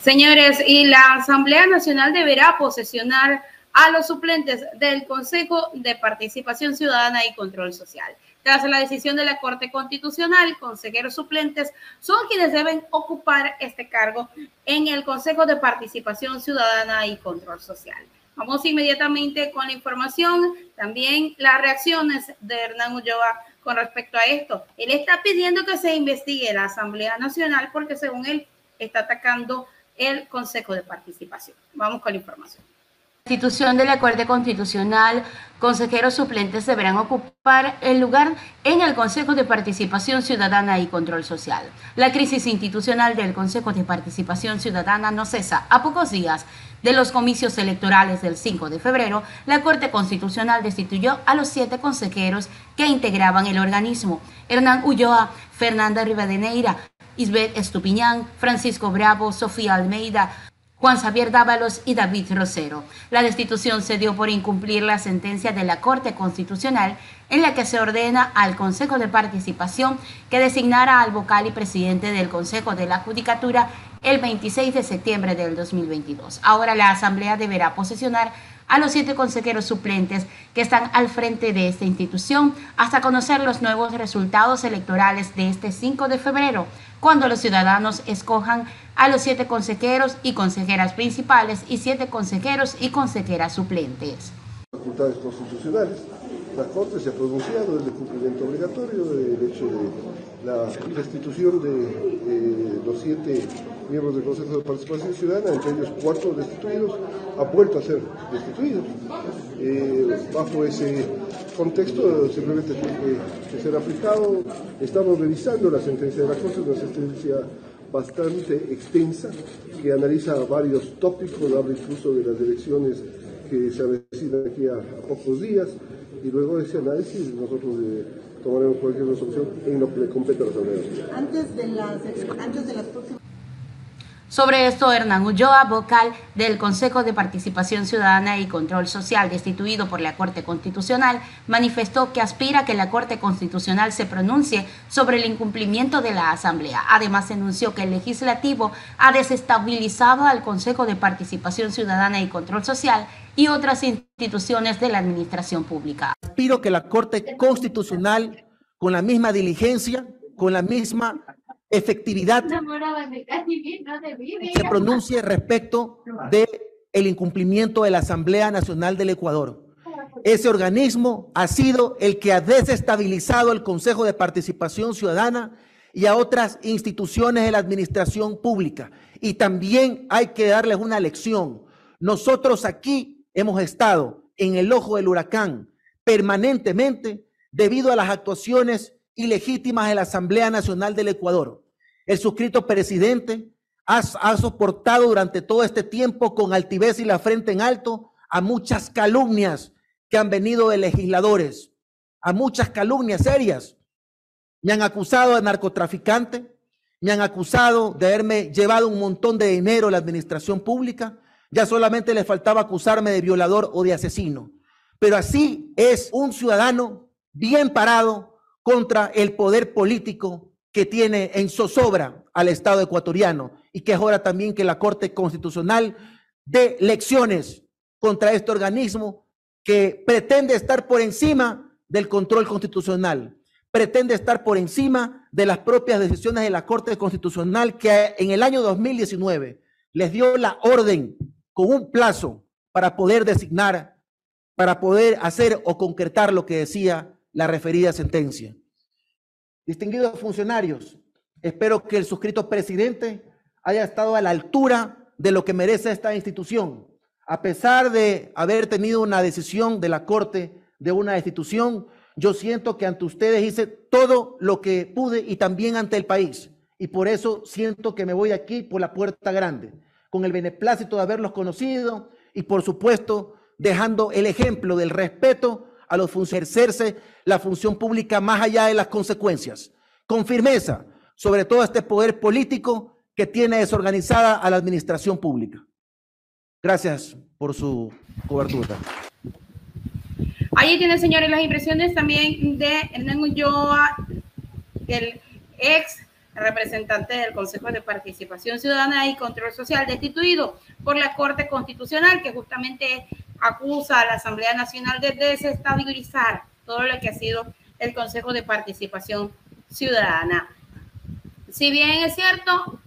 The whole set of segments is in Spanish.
Señores, y la Asamblea Nacional deberá posesionar a los suplentes del Consejo de Participación Ciudadana y Control Social. Tras la decisión de la Corte Constitucional, consejeros suplentes son quienes deben ocupar este cargo en el Consejo de Participación Ciudadana y Control Social. Vamos inmediatamente con la información, también las reacciones de Hernán Ulloa con respecto a esto. Él está pidiendo que se investigue la Asamblea Nacional porque según él está atacando el Consejo de Participación. Vamos con la información institución de la Corte Constitucional, consejeros suplentes deberán ocupar el lugar en el Consejo de Participación Ciudadana y Control Social. La crisis institucional del Consejo de Participación Ciudadana no cesa. A pocos días de los comicios electorales del 5 de febrero, la Corte Constitucional destituyó a los siete consejeros que integraban el organismo. Hernán Ulloa, Fernanda Rivadeneira, Isbeth Estupiñán, Francisco Bravo, Sofía Almeida, Juan Xavier Dávalos y David Rosero. La destitución se dio por incumplir la sentencia de la Corte Constitucional en la que se ordena al Consejo de Participación que designara al vocal y presidente del Consejo de la Judicatura el 26 de septiembre del 2022. Ahora la Asamblea deberá posesionar a los siete consejeros suplentes que están al frente de esta institución hasta conocer los nuevos resultados electorales de este 5 de febrero, cuando los ciudadanos escojan a los siete consejeros y consejeras principales y siete consejeros y consejeras suplentes. Facultades constitucionales, la Corte se ha pronunciado del cumplimiento obligatorio del hecho de la destitución de eh, los siete miembros del Consejo de Participación Ciudadana, entre ellos cuatro destituidos, ha vuelto a ser destituidos. Eh, bajo ese contexto simplemente tiene que, ser aplicado. Estamos revisando la sentencia de la Corte, una sentencia bastante extensa que analiza varios tópicos, habla incluso de las elecciones que se avecinan aquí a, pocos días y luego ese análisis nosotros eh, tomaremos cualquier resolución en lo que le compete a la Asamblea. Antes de las, antes de las próximas sobre esto, Hernán Ulloa, vocal del Consejo de Participación Ciudadana y Control Social, destituido por la Corte Constitucional, manifestó que aspira a que la Corte Constitucional se pronuncie sobre el incumplimiento de la Asamblea. Además, denunció que el legislativo ha desestabilizado al Consejo de Participación Ciudadana y Control Social y otras instituciones de la administración pública. Aspiro que la Corte Constitucional, con la misma diligencia, con la misma efectividad se pronuncie respecto de el incumplimiento de la Asamblea Nacional del Ecuador. Ese organismo ha sido el que ha desestabilizado el Consejo de Participación Ciudadana y a otras instituciones de la administración pública. Y también hay que darles una lección. Nosotros aquí hemos estado en el ojo del huracán permanentemente debido a las actuaciones ilegítimas de la Asamblea Nacional del Ecuador. El suscrito presidente ha, soportado durante todo este tiempo con altivez y la frente en alto a muchas calumnias que han venido de legisladores, a muchas calumnias serias. Me han acusado de narcotraficante, me han acusado de haberme llevado un montón de dinero a la administración pública. Ya solamente le faltaba acusarme de violador o de asesino. Pero así es un ciudadano bien parado contra el poder político que tiene en zozobra al Estado ecuatoriano y que es hora también que la Corte Constitucional dé lecciones contra este organismo que pretende estar por encima del control constitucional, pretende estar por encima de las propias decisiones de la Corte Constitucional que en el año 2019 les dio la orden con un plazo para poder designar, para poder hacer o concretar lo que decía la referida sentencia. Distinguidos funcionarios, espero que el suscrito presidente haya estado a la altura de lo que merece esta institución. A pesar de haber tenido una decisión de la Corte de una institución, yo siento que ante ustedes hice todo lo que pude y también ante el país. Y por eso siento que me voy aquí por la puerta grande, con el beneplácito de haberlos conocido y por supuesto dejando el ejemplo del respeto a los ejercerse la función pública más allá de las consecuencias, con firmeza sobre todo este poder político que tiene desorganizada a la administración pública. Gracias por su cobertura. Ahí tienen, señores, las impresiones también de Hernán Ulloa, el ex representante del Consejo de Participación Ciudadana y Control Social, destituido por la Corte Constitucional, que justamente acusa a la Asamblea Nacional de desestabilizar todo lo que ha sido el Consejo de Participación Ciudadana. Si bien es cierto,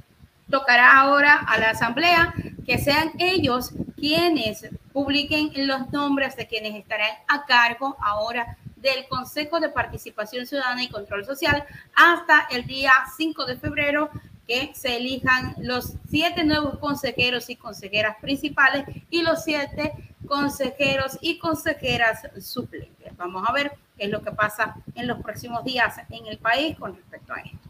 tocará ahora a la Asamblea que sean ellos quienes publiquen los nombres de quienes estarán a cargo ahora del Consejo de Participación Ciudadana y Control Social hasta el día 5 de febrero que se elijan los siete nuevos consejeros y consejeras principales y los siete consejeros y consejeras suplentes. Vamos a ver qué es lo que pasa en los próximos días en el país con respecto a esto.